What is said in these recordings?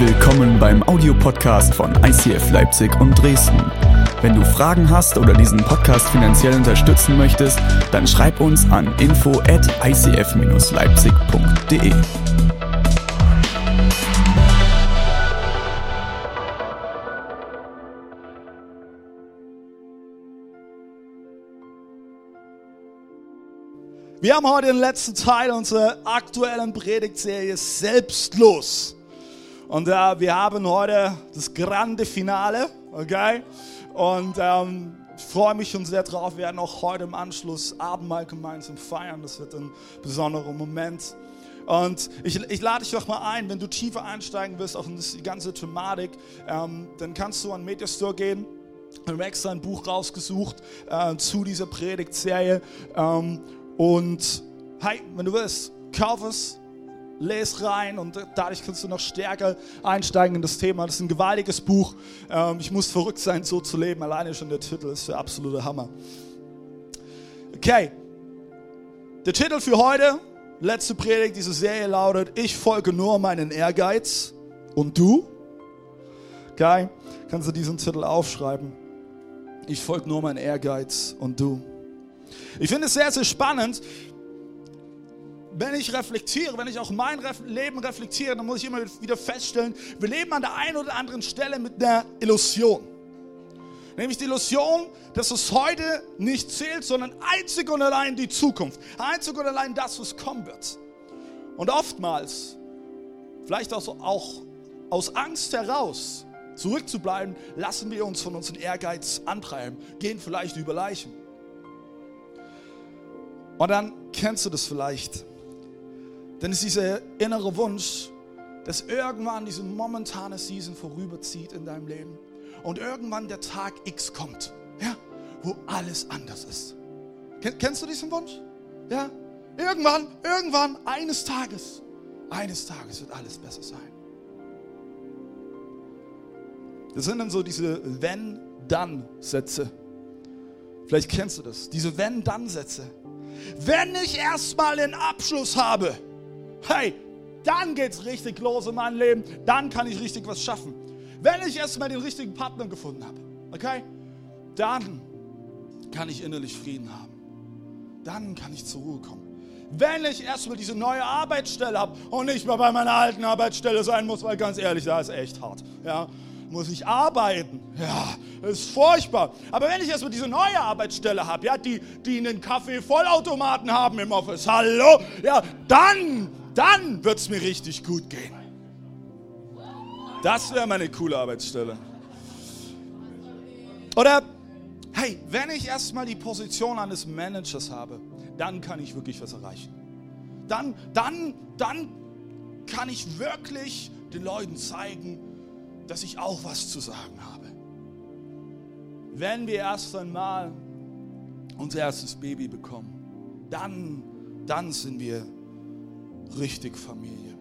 Willkommen beim Audiopodcast von ICF Leipzig und Dresden. Wenn du Fragen hast oder diesen Podcast finanziell unterstützen möchtest, dann schreib uns an info at icf-leipzig.de. Wir haben heute den letzten Teil unserer aktuellen Predigtserie Selbstlos. Und äh, wir haben heute das grande Finale, okay? Und ähm, ich freue mich schon sehr drauf. Wir werden auch heute im Anschluss Abendmahl gemeinsam feiern. Das wird ein besonderer Moment. Und ich, ich lade dich doch mal ein, wenn du tiefer einsteigen willst, in die ganze Thematik, ähm, dann kannst du an Mediastore gehen. Wir haben extra ein Buch rausgesucht äh, zu dieser Predigtserie. Ähm, und hey, wenn du willst, kauf es, lese rein und dadurch kannst du noch stärker einsteigen in das Thema. Das ist ein gewaltiges Buch. Ähm, ich muss verrückt sein, so zu leben. Alleine schon der Titel ist der absolute Hammer. Okay, der Titel für heute, letzte Predigt dieser Serie lautet, ich folge nur meinen Ehrgeiz und du? Okay, kannst du diesen Titel aufschreiben. Ich folge nur meinen Ehrgeiz und du. Ich finde es sehr, sehr spannend, wenn ich reflektiere, wenn ich auch mein Leben reflektiere, dann muss ich immer wieder feststellen, wir leben an der einen oder anderen Stelle mit einer Illusion. Nämlich die Illusion, dass es heute nicht zählt, sondern einzig und allein die Zukunft. Einzig und allein das, was kommen wird. Und oftmals, vielleicht auch, auch aus Angst heraus, zurückzubleiben, lassen wir uns von unserem Ehrgeiz antreiben, gehen vielleicht über Leichen. Und dann kennst du das vielleicht. Denn es ist dieser innere Wunsch, dass irgendwann diese momentane Season vorüberzieht in deinem Leben und irgendwann der Tag X kommt, ja, wo alles anders ist. Kennst du diesen Wunsch? Ja? Irgendwann, irgendwann, eines Tages, eines Tages wird alles besser sein. Das sind dann so diese Wenn-Dann-Sätze. Vielleicht kennst du das, diese Wenn-Dann-Sätze. Wenn ich erstmal den Abschluss habe, hey, dann geht's richtig los in meinem Leben, dann kann ich richtig was schaffen. Wenn ich erstmal den richtigen Partner gefunden habe, okay, dann kann ich innerlich Frieden haben. Dann kann ich zur Ruhe kommen. Wenn ich erstmal diese neue Arbeitsstelle habe und nicht mehr bei meiner alten Arbeitsstelle sein muss, weil ganz ehrlich, da ist echt hart. Ja, muss ich arbeiten. Ja, ist furchtbar. Aber wenn ich erstmal diese neue Arbeitsstelle habe, ja, die, die einen Kaffee-Vollautomaten haben im Office, hallo, ja, dann, dann wird es mir richtig gut gehen. Das wäre meine coole Arbeitsstelle. Oder, hey, wenn ich erstmal die Position eines Managers habe, dann kann ich wirklich was erreichen. Dann, dann, dann kann ich wirklich den Leuten zeigen, dass ich auch was zu sagen habe. Wenn wir erst einmal unser erstes Baby bekommen, dann, dann sind wir richtig Familie.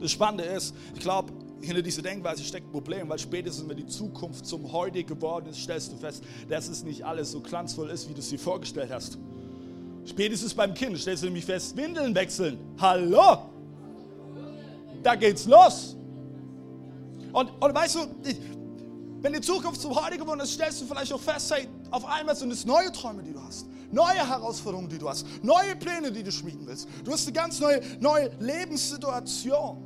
Das Spannende ist, ich glaube, hinter dieser Denkweise steckt ein Problem, weil spätestens, wenn die Zukunft zum Heute geworden ist, stellst du fest, dass es nicht alles so glanzvoll ist, wie du es dir vorgestellt hast. Spätestens beim Kind stellst du nämlich fest, Windeln wechseln. Hallo? Da geht's los. Und, und weißt du, wenn die Zukunft zum Heute geworden ist, stellst du vielleicht auch fest, hey, auf einmal sind es neue Träume, die du hast. Neue Herausforderungen, die du hast. Neue Pläne, die du schmieden willst. Du hast eine ganz neue, neue Lebenssituation.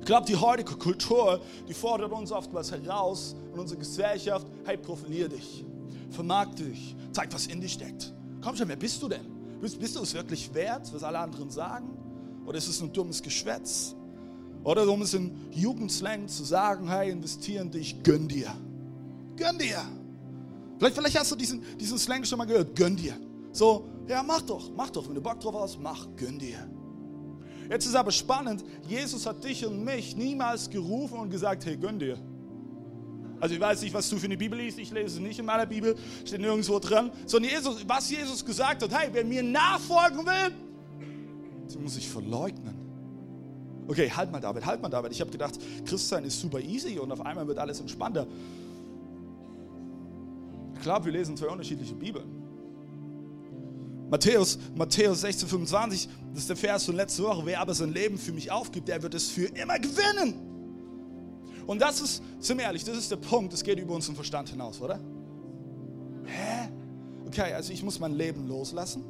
Ich glaube, die heutige Kultur, die fordert uns oftmals heraus in unserer Gesellschaft, hey, profilier dich, vermarkte dich, zeig, was in dich steckt. Komm schon, wer bist du denn? Bist, bist du es wirklich wert, was alle anderen sagen? Oder ist es ein dummes Geschwätz? Oder um es in Jugendslang zu sagen, hey, investieren in dich, gönn dir. Gönn dir. Vielleicht, vielleicht hast du diesen, diesen Slang schon mal gehört, gönn dir. So, ja, mach doch, mach doch, wenn du Bock drauf hast, mach, gönn dir. Jetzt ist aber spannend, Jesus hat dich und mich niemals gerufen und gesagt, hey, gönn dir. Also ich weiß nicht, was du für eine Bibel liest, ich lese es nicht in meiner Bibel, steht nirgendwo drin, sondern Jesus, was Jesus gesagt hat, hey, wer mir nachfolgen will, Sie muss sich verleugnen. Okay, halt mal David, halt mal David. Ich habe gedacht, Christsein ist super easy und auf einmal wird alles entspannter. Klar, wir lesen zwei unterschiedliche Bibeln. Matthäus, Matthäus 16, 25, das ist der Vers von letzter Woche. Wer aber sein Leben für mich aufgibt, der wird es für immer gewinnen. Und das ist, sind wir ehrlich, das ist der Punkt, das geht über unseren Verstand hinaus, oder? Hä? Okay, also ich muss mein Leben loslassen,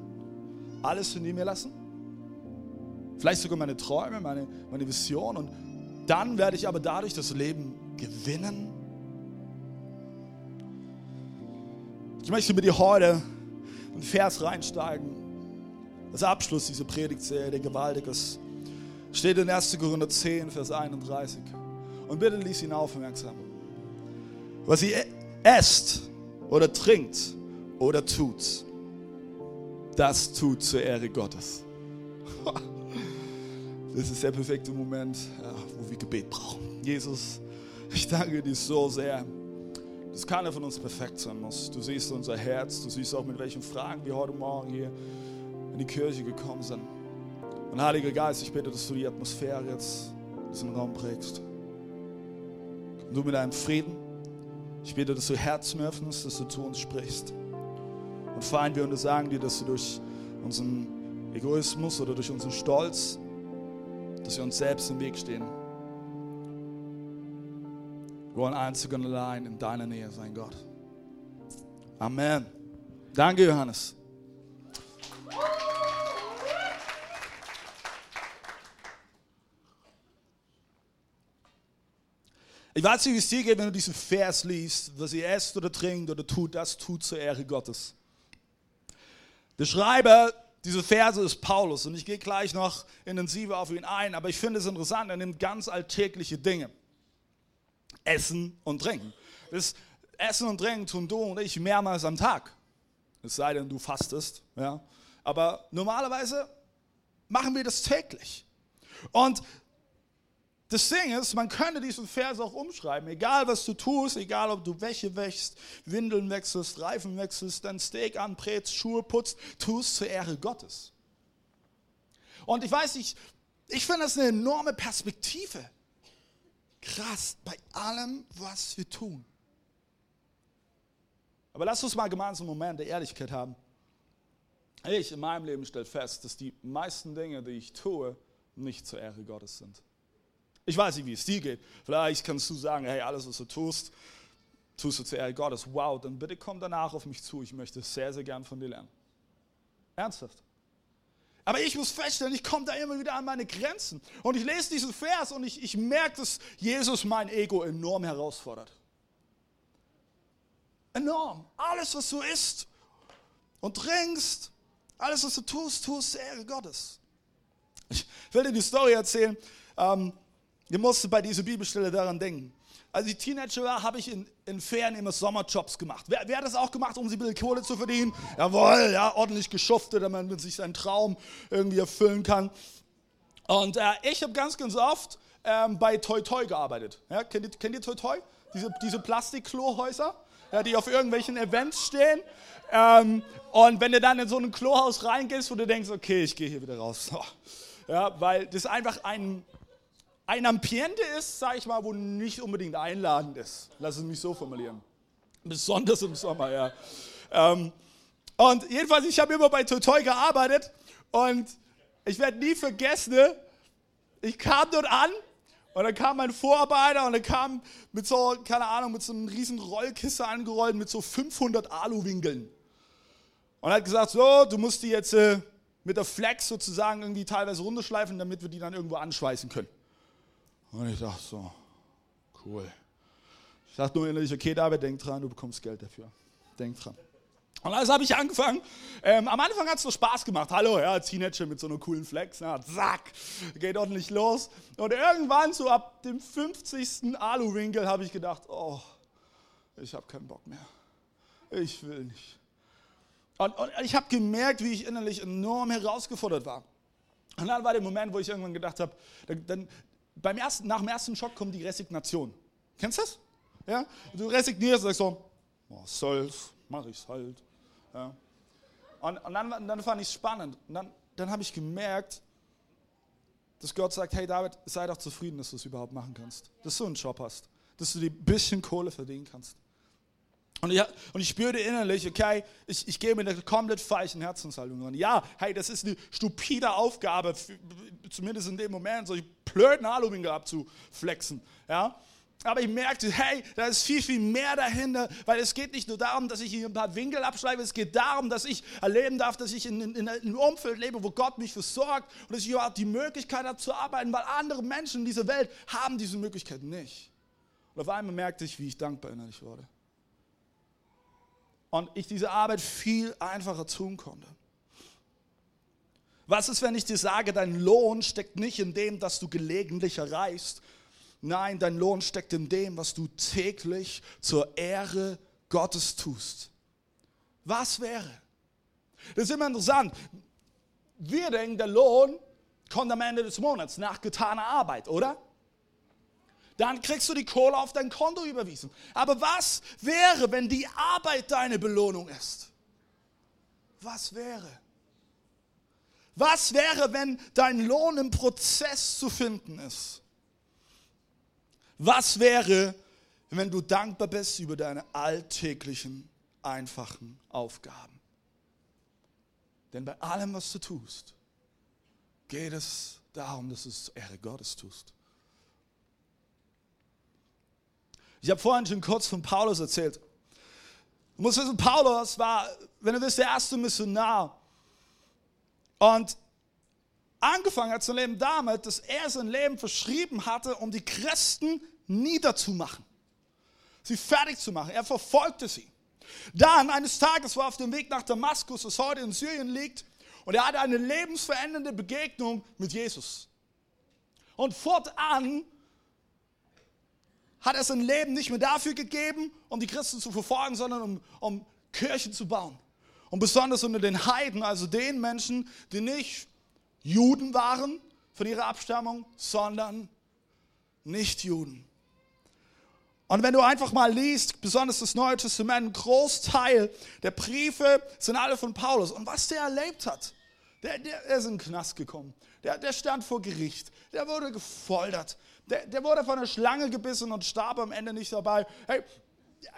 alles hinter mir lassen, vielleicht sogar meine Träume, meine, meine Vision und dann werde ich aber dadurch das Leben gewinnen. Ich möchte mit dir heute einen Vers reinsteigen. Das Abschluss dieser Predigtserie, der gewaltig ist. Steht in 1. Korinther 10, Vers 31. Und bitte lies ihn aufmerksam. Was ihr esst oder trinkt oder tut, das tut zur Ehre Gottes. Das ist der perfekte Moment, wo wir Gebet brauchen. Jesus, ich danke dir so sehr dass keiner von uns perfekt sein muss. Du siehst unser Herz, du siehst auch, mit welchen Fragen wir heute Morgen hier in die Kirche gekommen sind. Und Heiliger Geist, ich bitte, dass du die Atmosphäre jetzt in diesem Raum prägst. Und du mit deinem Frieden, ich bitte, dass du Herzen öffnest, dass du zu uns sprichst. Und Feind, wir sagen dir, dass du durch unseren Egoismus oder durch unseren Stolz, dass wir uns selbst im Weg stehen wir wollen einzig und allein in deiner Nähe sein, Gott. Amen. Danke, Johannes. Ich weiß nicht, wie es dir geht, wenn du diesen Vers liest, was ihr esst oder trinkt oder tut, das tut zur Ehre Gottes. Der Schreiber dieser Verse ist Paulus und ich gehe gleich noch intensiver auf ihn ein, aber ich finde es interessant, er nimmt ganz alltägliche Dinge. Essen und Trinken. Das Essen und Trinken tun du und ich mehrmals am Tag. Es sei denn, du fastest. Ja. Aber normalerweise machen wir das täglich. Und das Ding ist, man könnte diesen Vers auch umschreiben. Egal was du tust, egal ob du Wäsche wäschst, Windeln wechselst, Reifen wechselst, dein Steak anbrätst, Schuhe putzt, tust zur Ehre Gottes. Und ich weiß nicht, ich finde das eine enorme Perspektive krass bei allem, was wir tun. Aber lass uns mal gemeinsam einen Moment der Ehrlichkeit haben. Ich in meinem Leben stelle fest, dass die meisten Dinge, die ich tue, nicht zur Ehre Gottes sind. Ich weiß nicht, wie es dir geht. Vielleicht kannst du sagen, hey, alles, was du tust, tust du zur Ehre Gottes. Wow, dann bitte komm danach auf mich zu. Ich möchte sehr, sehr gern von dir lernen. Ernsthaft. Aber ich muss feststellen, ich komme da immer wieder an meine Grenzen. Und ich lese diesen Vers und ich, ich merke, dass Jesus mein Ego enorm herausfordert. Enorm. Alles, was du isst und trinkst, alles, was du tust, tust zur Ehre Gottes. Ich will dir die Story erzählen. Ähm, ihr musst bei dieser Bibelstelle daran denken. Als ich Teenager war, habe ich in, in Ferien immer Sommerjobs gemacht. Wer, wer, hat das auch gemacht, um sich ein bisschen Kohle zu verdienen? Jawohl, ja, ordentlich geschuftet, damit man sich seinen Traum irgendwie erfüllen kann. Und äh, ich habe ganz, ganz oft ähm, bei Toy Toy gearbeitet. Ja, kennt, ihr, kennt ihr Toy Toy? Diese, diese Plastikklohäuser, ja, die auf irgendwelchen Events stehen. Ähm, und wenn du dann in so ein Klohaus reingehst, wo du denkst, okay, ich gehe hier wieder raus. Ja, weil das einfach ein ein Ambiente ist, sage ich mal, wo nicht unbedingt einladend ist. Lass es mich so formulieren. Besonders im Sommer, ja. Ähm, und jedenfalls, ich habe immer bei Totoy gearbeitet und ich werde nie vergessen, ich kam dort an und dann kam mein Vorarbeiter und er kam mit so, keine Ahnung, mit so einem riesen Rollkiste angerollt mit so 500 Aluwinkeln. Und hat gesagt, so, du musst die jetzt äh, mit der Flex sozusagen irgendwie teilweise runterschleifen, damit wir die dann irgendwo anschweißen können. Und ich dachte so, cool. Ich dachte nur innerlich, okay, David, denk dran, du bekommst Geld dafür. Denk dran. Und also habe ich angefangen. Ähm, am Anfang hat es so Spaß gemacht. Hallo, ja, Teenager mit so einer coolen Flex. Na, zack, geht ordentlich los. Und irgendwann, so ab dem 50. Aluwinkel, habe ich gedacht, oh, ich habe keinen Bock mehr. Ich will nicht. Und, und ich habe gemerkt, wie ich innerlich enorm herausgefordert war. Und dann war der Moment, wo ich irgendwann gedacht habe, dann, dann, beim ersten, nach dem ersten Schock kommt die Resignation. Kennst du das? Ja? Du resignierst und sagst so, oh, soll's, mach ich's halt. Ja? Und, und dann, dann fand ich es spannend. Und dann, dann habe ich gemerkt, dass Gott sagt, hey David, sei doch zufrieden, dass du es überhaupt machen kannst. Dass du einen Job hast. Dass du dir ein bisschen Kohle verdienen kannst. Und ich, und ich spürte innerlich, okay, ich, ich gehe mit einer komplett falschen Herzenshaltung an. Ja, hey, das ist eine stupide Aufgabe, zumindest in dem Moment, solche blöden Halloween abzuflexen. Ja? Aber ich merkte, hey, da ist viel, viel mehr dahinter, weil es geht nicht nur darum, dass ich hier ein paar Winkel abschreibe, es geht darum, dass ich erleben darf, dass ich in, in, in einem Umfeld lebe, wo Gott mich versorgt und dass ich überhaupt die Möglichkeit habe zu arbeiten, weil andere Menschen in dieser Welt haben diese Möglichkeit nicht. Und auf einmal merkte ich, wie ich dankbar innerlich wurde. Und ich diese Arbeit viel einfacher tun konnte. Was ist, wenn ich dir sage, dein Lohn steckt nicht in dem, dass du gelegentlich erreichst, Nein, dein Lohn steckt in dem, was du täglich zur Ehre Gottes tust. Was wäre? Das ist immer interessant. Wir denken, der Lohn kommt am Ende des Monats nach getaner Arbeit, oder? Dann kriegst du die Kohle auf dein Konto überwiesen. Aber was wäre, wenn die Arbeit deine Belohnung ist? Was wäre? Was wäre, wenn dein Lohn im Prozess zu finden ist? Was wäre, wenn du dankbar bist über deine alltäglichen, einfachen Aufgaben? Denn bei allem, was du tust, geht es darum, dass du es zur Ehre Gottes tust. Ich habe vorhin schon kurz von Paulus erzählt. Du musst wissen, Paulus war, wenn du willst, der erste Missionar. Und angefangen hat zu leben damit, dass er sein Leben verschrieben hatte, um die Christen niederzumachen, sie fertig zu machen. Er verfolgte sie. Dann eines Tages war er auf dem Weg nach Damaskus, das heute in Syrien liegt, und er hatte eine lebensverändernde Begegnung mit Jesus. Und fortan hat er sein Leben nicht mehr dafür gegeben, um die Christen zu verfolgen, sondern um, um Kirchen zu bauen. Und besonders unter den Heiden, also den Menschen, die nicht Juden waren von ihrer Abstammung, sondern Nicht-Juden. Und wenn du einfach mal liest, besonders das Neue Testament, ein Großteil der Briefe sind alle von Paulus. Und was der erlebt hat, der, der ist in den Knast gekommen. Der, der stand vor Gericht. Der wurde gefoltert. Der, der wurde von einer Schlange gebissen und starb am Ende nicht dabei. Hey,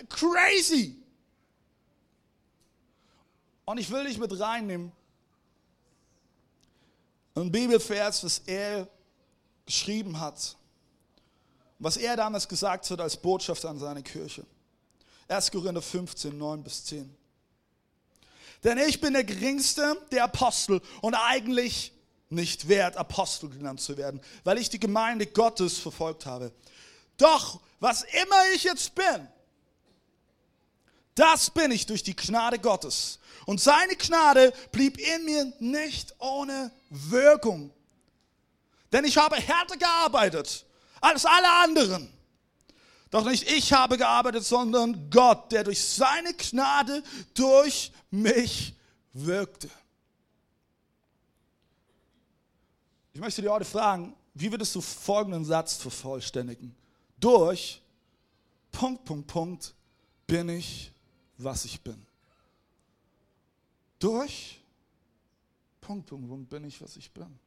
crazy! Und ich will dich mit reinnehmen ein Bibelvers, was er geschrieben hat, was er damals gesagt hat als Botschaft an seine Kirche. 1. Korinther 15, 9 bis 10. Denn ich bin der geringste der Apostel und eigentlich nicht wert, Apostel genannt zu werden, weil ich die Gemeinde Gottes verfolgt habe. Doch, was immer ich jetzt bin, das bin ich durch die Gnade Gottes. Und seine Gnade blieb in mir nicht ohne Wirkung. Denn ich habe härter gearbeitet als alle anderen. Doch nicht ich habe gearbeitet, sondern Gott, der durch seine Gnade durch mich wirkte. Ich möchte dir heute fragen, wie würdest du folgenden Satz vervollständigen? Durch Punkt, Punkt, Punkt bin ich, was ich bin. Durch Punkt, Punkt, Punkt bin ich, was ich bin.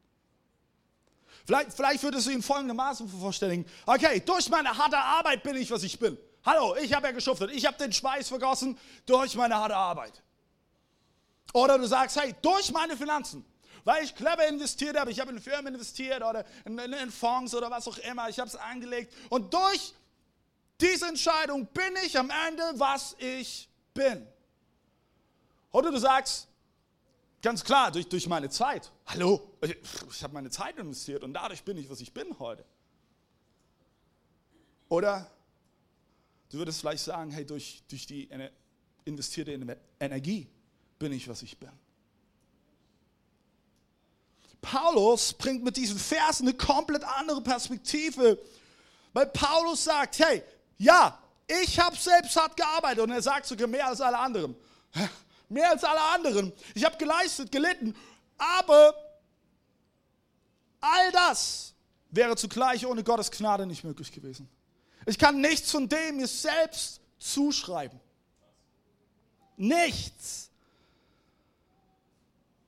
Vielleicht, vielleicht würdest du ihn folgendermaßen vervollständigen. Okay, durch meine harte Arbeit bin ich, was ich bin. Hallo, ich habe ja geschuftet. Ich habe den Schweiß vergossen durch meine harte Arbeit. Oder du sagst, hey, durch meine Finanzen. Weil ich clever investiert habe. Ich habe in Firmen investiert oder in, in, in Fonds oder was auch immer. Ich habe es angelegt. Und durch diese Entscheidung bin ich am Ende, was ich bin. Oder du sagst, Ganz klar, durch, durch meine Zeit. Hallo, ich, habe meine Zeit investiert und dadurch bin ich, was ich bin heute. Oder du würdest vielleicht sagen, hey, durch, durch die investierte Energie bin ich, was ich bin. Paulus bringt mit diesen Versen eine komplett andere Perspektive, weil Paulus sagt, hey, ja, ich habe selbst hart gearbeitet und er sagt sogar mehr als alle anderen. Mehr als alle anderen. Ich habe geleistet, gelitten. Aber all das wäre zugleich ohne Gottes Gnade nicht möglich gewesen. Ich kann nichts von dem mir selbst zuschreiben. Nichts.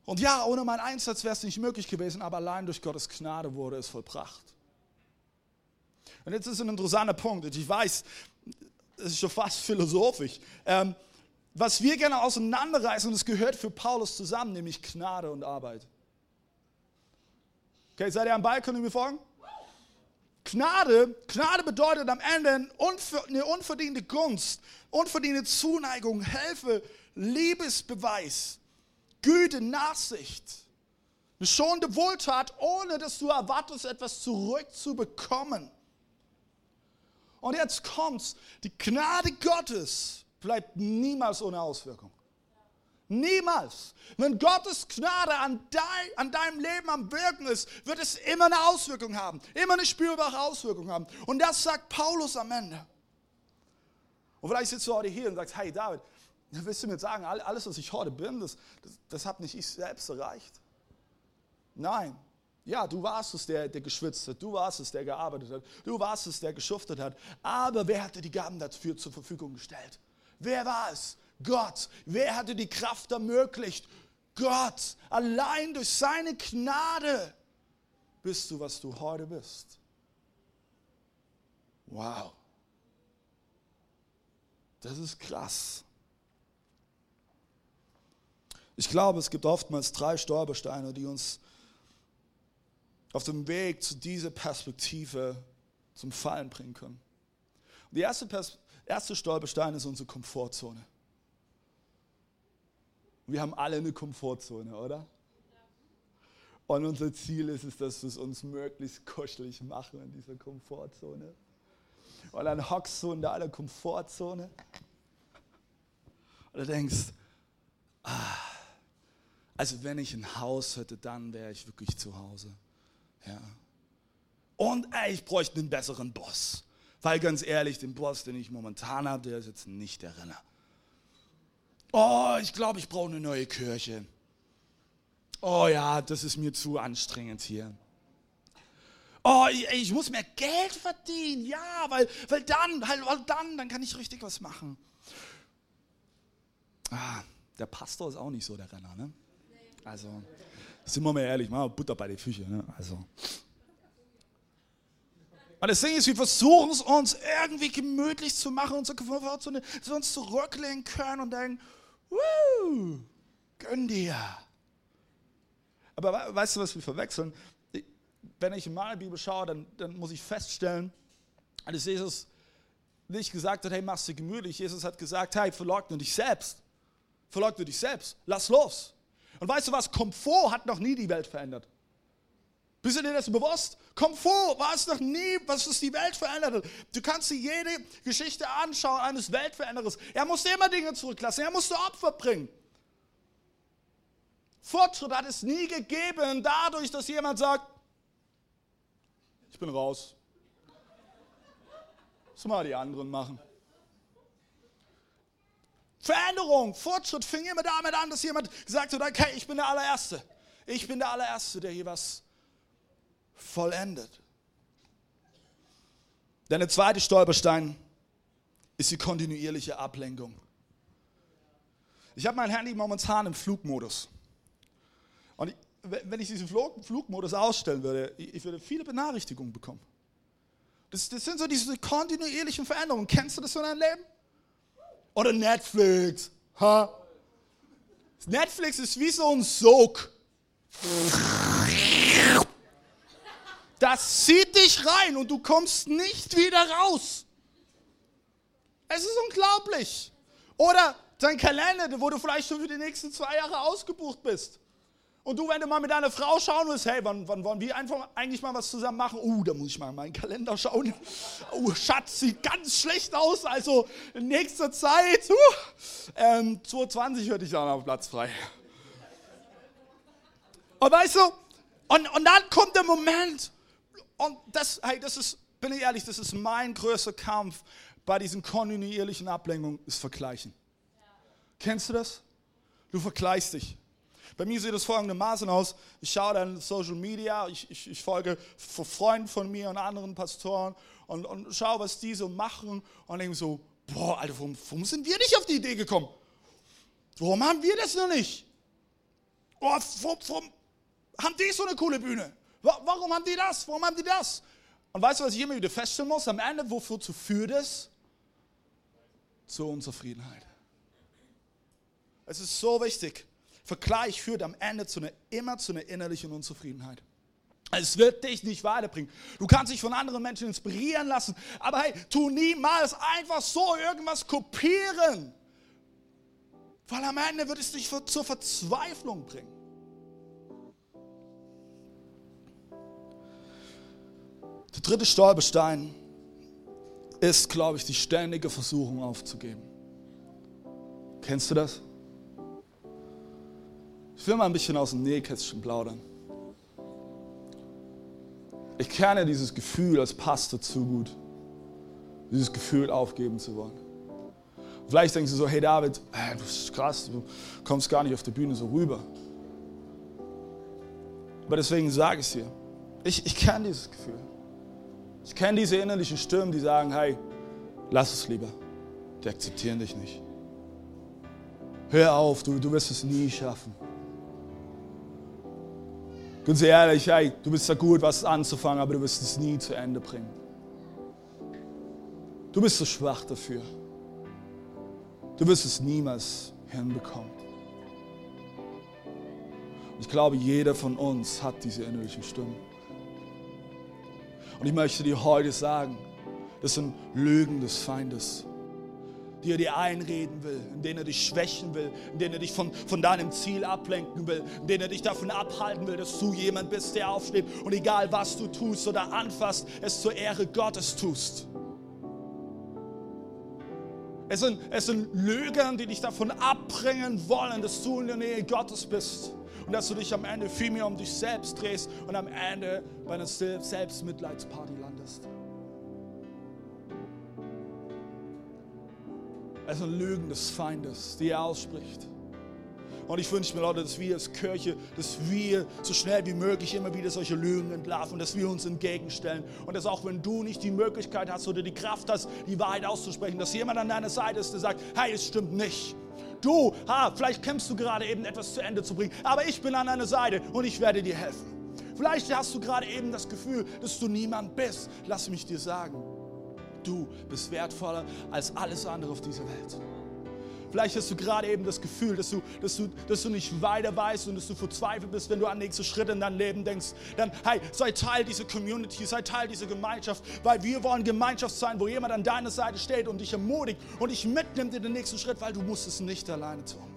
Und ja, ohne meinen Einsatz wäre es nicht möglich gewesen, aber allein durch Gottes Gnade wurde es vollbracht. Und jetzt ist ein interessanter Punkt. Ich weiß, das ist schon fast philosophisch. Ähm, was wir gerne auseinanderreißen, und es gehört für Paulus zusammen, nämlich Gnade und Arbeit. Okay, seid ihr am Ball? Können wir mir folgen? Gnade, Gnade bedeutet am Ende eine unverdiente Gunst, unverdiente Zuneigung, Hilfe, Liebesbeweis, Güte, Nachsicht. Eine schonende Wohltat, ohne dass du erwartest, etwas zurückzubekommen. Und jetzt kommt's. Die Gnade Gottes bleibt niemals ohne Auswirkung. Niemals. Wenn Gottes Gnade an, dein, an deinem Leben am Wirken ist, wird es immer eine Auswirkung haben. Immer eine spürbare Auswirkung haben. Und das sagt Paulus am Ende. Und vielleicht sitzt du heute hier und sagst, hey David, willst du mir sagen, alles, was ich heute bin, das, das, das habe nicht ich selbst erreicht? Nein. Ja, du warst es, der, der geschwitzt hat. Du warst es, der gearbeitet hat. Du warst es, der geschuftet hat. Aber wer hatte die Gaben dafür zur Verfügung gestellt? Wer war es? Gott. Wer hatte die Kraft ermöglicht? Gott. Allein durch seine Gnade bist du, was du heute bist. Wow. Das ist krass. Ich glaube, es gibt oftmals drei Stolpersteine, die uns auf dem Weg zu dieser Perspektive zum Fallen bringen können. Und die erste, erste Stolperstein ist unsere Komfortzone. Wir haben alle eine Komfortzone, oder? Und unser Ziel ist es, dass wir es uns möglichst kuschelig machen in dieser Komfortzone. Und dann hockst du in deiner Komfortzone und du denkst, ah, also wenn ich ein Haus hätte, dann wäre ich wirklich zu Hause. Ja. Und ey, ich bräuchte einen besseren Boss. Weil ganz ehrlich, den Boss, den ich momentan habe, der ist jetzt nicht der Renner. Oh, ich glaube, ich brauche eine neue Kirche. Oh ja, das ist mir zu anstrengend hier. Oh, ich, ich muss mehr Geld verdienen. Ja, weil, weil dann, weil dann, dann kann ich richtig was machen. Ah, der Pastor ist auch nicht so der Renner, ne? Also, sind wir mal ehrlich, mal Butter bei den Fische, ne? Also. Und das Ding ist, wir versuchen es uns irgendwie gemütlich zu machen, unsere Komfortzone, dass wir uns zurücklehnen können und denken, Woo, gönn dir. Aber weißt du, was wir verwechseln? Wenn ich in meine Bibel schaue, dann, dann muss ich feststellen, dass Jesus nicht gesagt hat, hey, mach's dir gemütlich. Jesus hat gesagt, hey, verleugne dich selbst. Verleugne dich selbst. Lass los. Und weißt du was? Komfort hat noch nie die Welt verändert. Bist du dir das bewusst? Komfort war es noch nie, was es die Welt verändert hat. Du kannst dir jede Geschichte anschauen eines Weltveränderers. Er musste immer Dinge zurücklassen. Er musste Opfer bringen. Fortschritt hat es nie gegeben, dadurch, dass jemand sagt, ich bin raus. Das mal die anderen machen. Veränderung, Fortschritt fing immer damit an, dass jemand gesagt hat, okay, ich bin der allererste. Ich bin der allererste, der hier was vollendet. Denn der zweite Stolperstein ist die kontinuierliche Ablenkung. Ich habe mein Handy momentan im Flugmodus. Und ich, wenn ich diesen Flug, Flugmodus ausstellen würde, ich würde viele Benachrichtigungen bekommen. Das, das, sind so diese kontinuierlichen Veränderungen. Kennst du das in deinem Leben? Oder Netflix. Ha? Netflix ist wie so ein Sog. Das zieht dich rein und du kommst nicht wieder raus. Es ist unglaublich. Oder dein Kalender, wo du vielleicht schon für die nächsten zwei Jahre ausgebucht bist. Und du, wenn du mal mit deiner Frau schauen willst, hey, wann, wann wollen wir einfach eigentlich mal was zusammen machen? Uh, da muss ich mal in meinen Kalender schauen. Uh, Schatz, sieht ganz schlecht aus. Also in nächster Zeit, uh, ähm, 2020 würde ich dann auf Platz frei. Und weißt du, und, und dann kommt der Moment, und das, hey, das ist, bin ich ehrlich, das ist mein größter Kampf bei diesen kontinuierlichen Ablenkungen, ist Vergleichen. Ja. Kennst du das? Du vergleichst dich. Bei mir sieht es folgendermaßen aus. Ich schaue dann Social Media, ich, ich, ich folge Freunden von mir und anderen Pastoren und, und schaue, was die so machen und denke so, boah, Alter, warum, warum sind wir nicht auf die Idee gekommen? Warum haben wir das noch nicht? Oh, warum, warum haben die so eine coole Bühne? Warum haben die das? Warum haben die das? Und weißt du, was ich immer wieder feststellen muss? Am Ende, wofür führt es? zur Unzufriedenheit. Es ist so wichtig. Vergleich führt am Ende zu einer, immer zu einer innerlichen Unzufriedenheit. Es wird dich nicht weiterbringen. Du kannst dich von anderen Menschen inspirieren lassen, aber hey, tu niemals einfach so irgendwas kopieren, weil am Ende wird es dich zur Verzweiflung bringen. Der dritte Stolperstein ist, glaube ich, die ständige Versuchung aufzugeben. Kennst du das? Ich will mal ein bisschen aus dem Nähkästchen plaudern. Ich kenne dieses Gefühl als Pastor zu gut. Dieses Gefühl aufgeben zu wollen. Vielleicht denkst du so, hey David, du bist krass, du kommst gar nicht auf der Bühne so rüber. Aber deswegen sage ich es dir. Ich, ich kenne dieses Gefühl. Ich kenne diese innerlichen Stimmen, die sagen, hey, lass es lieber. Die akzeptieren dich nicht. Hör auf, du, du wirst es nie schaffen. Ganz ehrlich, hey, du bist ja gut, was anzufangen, aber du wirst es nie zu Ende bringen. Du bist so schwach dafür. Du wirst es niemals hinbekommen. Ich glaube, jeder von uns hat diese innerlichen Stimmen. Und ich möchte dir heute sagen, das sind Lügen des Feindes, die er dir einreden will, in denen er dich schwächen will, in denen er dich von, von deinem Ziel ablenken will, in denen er dich davon abhalten will, dass du jemand bist, der aufsteht und egal was du tust oder anfasst, es zur Ehre Gottes tust. Es sind, es sind Lügen, die dich davon abbringen wollen, dass du in der Nähe Gottes bist und dass du dich am Ende viel mehr um dich selbst drehst und am Ende bei einer Selbstmitleidsparty landest. Es sind Lügen des Feindes, die er ausspricht. Und ich wünsche mir, Leute, dass wir als Kirche, dass wir so schnell wie möglich immer wieder solche Lügen entlarven, dass wir uns entgegenstellen. Und dass auch wenn du nicht die Möglichkeit hast oder die Kraft hast, die Wahrheit auszusprechen, dass jemand an deiner Seite ist, der sagt, hey, es stimmt nicht. Du, ha, vielleicht kämpfst du gerade eben etwas zu Ende zu bringen, aber ich bin an deiner Seite und ich werde dir helfen. Vielleicht hast du gerade eben das Gefühl, dass du niemand bist. Lass mich dir sagen, du bist wertvoller als alles andere auf dieser Welt. Vielleicht hast du gerade eben das Gefühl, dass du, dass, du, dass du nicht weiter weißt und dass du verzweifelt bist, wenn du an nächste Schritte in deinem Leben denkst. Dann, hey, sei Teil dieser Community, sei Teil dieser Gemeinschaft, weil wir wollen Gemeinschaft sein, wo jemand an deiner Seite steht und dich ermutigt und dich mitnimmt in den nächsten Schritt, weil du musst es nicht alleine tun.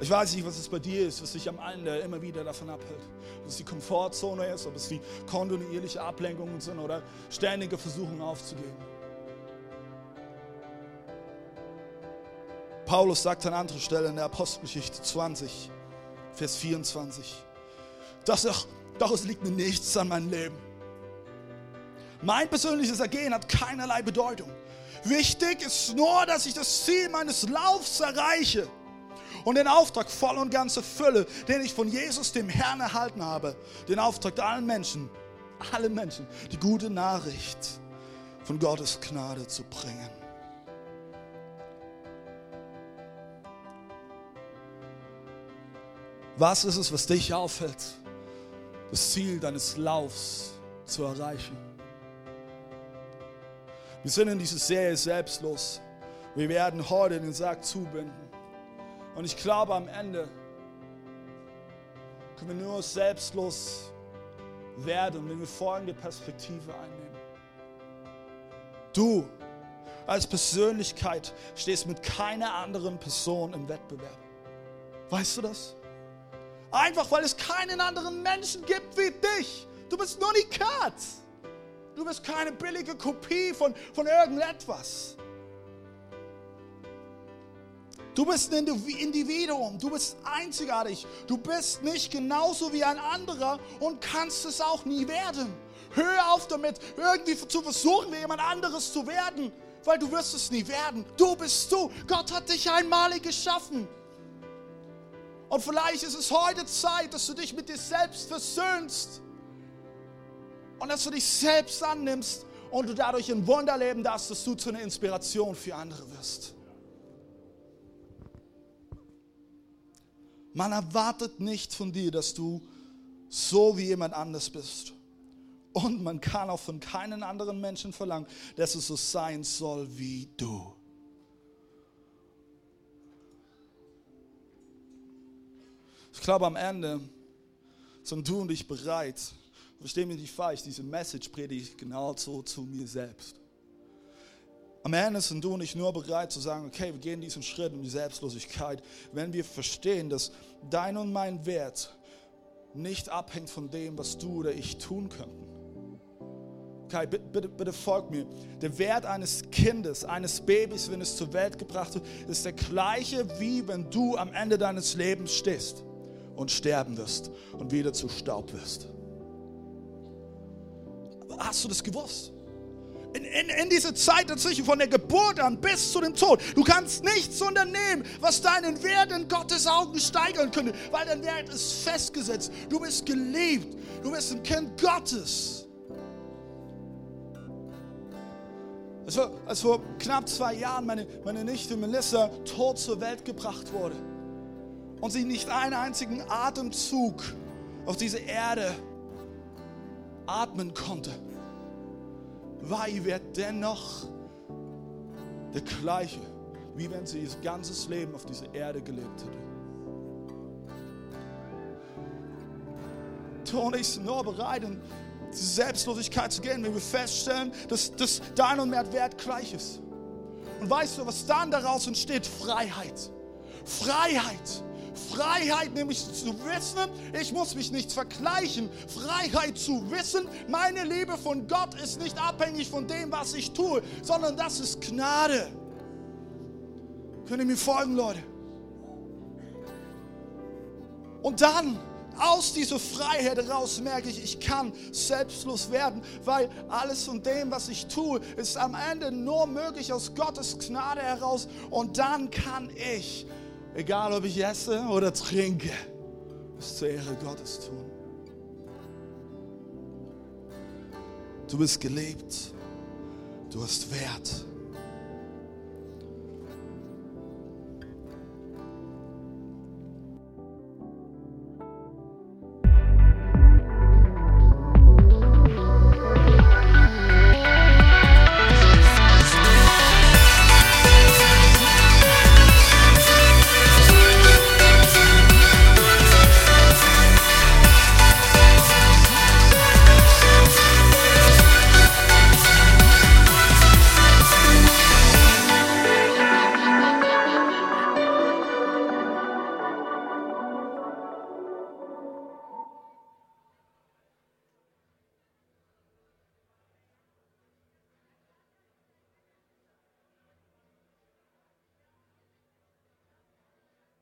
Ich weiß nicht, was es bei dir ist, was dich am Ende immer wieder davon abhält. Ob es die Komfortzone ist, ob es die kontinuierliche Ablenkungen sind oder ständige Versuchungen aufzugeben. Paulus sagt an anderer Stelle in der Apostelgeschichte 20, Vers 24, dass doch, doch es liegt mir nichts an meinem Leben. Mein persönliches Ergehen hat keinerlei Bedeutung. Wichtig ist nur, dass ich das Ziel meines Laufs erreiche und den Auftrag voll und ganz erfülle, den ich von Jesus, dem Herrn, erhalten habe. Den Auftrag allen Menschen, allen Menschen, die gute Nachricht von Gottes Gnade zu bringen. Was ist es, was dich aufhält, das Ziel deines Laufs zu erreichen? Wir sind in dieser Serie selbstlos. Wir werden heute den Sarg zubinden. Und ich glaube, am Ende können wir nur selbstlos werden, wenn wir folgende Perspektive einnehmen. Du als Persönlichkeit stehst mit keiner anderen Person im Wettbewerb. Weißt du das? Einfach weil es keinen anderen Menschen gibt wie dich. Du bist nur Unikat. Du bist keine billige Kopie von, von irgendetwas. Du bist ein Individuum, du bist einzigartig, du bist nicht genauso wie ein anderer und kannst es auch nie werden. Hör auf damit, irgendwie zu versuchen, wie jemand anderes zu werden, weil du wirst es nie werden. Du bist du. Gott hat dich einmalig geschaffen. Und vielleicht ist es heute Zeit, dass du dich mit dir selbst versöhnst und dass du dich selbst annimmst und du dadurch ein Wunder leben darfst, dass du zu einer Inspiration für andere wirst. Man erwartet nicht von dir, dass du so wie jemand anders bist. Und man kann auch von keinen anderen Menschen verlangen, dass es so sein soll wie du. Ich glaube, am Ende sind du und ich bereit. Versteh mich nicht falsch, diese Message predige ich genau so zu mir selbst. Am Ende sind du und ich nur bereit zu sagen, okay, wir gehen diesen Schritt in die Selbstlosigkeit, wenn wir verstehen, dass dein und mein Wert nicht abhängt von dem, was du oder ich tun könnten. Okay, bitte, bitte, bitte folg mir. Der Wert eines Kindes, eines Babys, wenn es zur Welt gebracht wird, ist der gleiche, wie wenn du am Ende deines Lebens stehst und sterben wirst und wieder zu Staub wirst. Hast du das gewusst? In, in, in dieser Zeit dazwischen, von der Geburt an bis zu dem Tod, du kannst nichts unternehmen, was deinen Wert in Gottes Augen steigern könnte, weil dein Wert ist festgesetzt. Du bist geliebt, du bist ein Kind Gottes. Als vor, als vor knapp zwei Jahren meine, meine Nichte Melissa tot zur Welt gebracht wurde und sie nicht einen einzigen Atemzug auf diese Erde atmen konnte, war ihr Wert dennoch der gleiche, wie wenn sie ihr ganzes Leben auf dieser Erde gelebt hätte. Ich sind nur bereit, in diese Selbstlosigkeit zu gehen, wenn wir feststellen, dass, dass dein und mein Wert gleich ist. Und weißt du, was dann daraus entsteht? Freiheit. Freiheit. Freiheit nämlich zu wissen, ich muss mich nicht vergleichen. Freiheit zu wissen, meine Liebe von Gott ist nicht abhängig von dem, was ich tue, sondern das ist Gnade. Könnt ihr mir folgen, Leute? Und dann aus dieser Freiheit heraus merke ich, ich kann selbstlos werden, weil alles von dem, was ich tue, ist am Ende nur möglich aus Gottes Gnade heraus. Und dann kann ich Egal ob ich esse oder trinke, es zur Ehre Gottes tun. Du bist geliebt. Du hast Wert.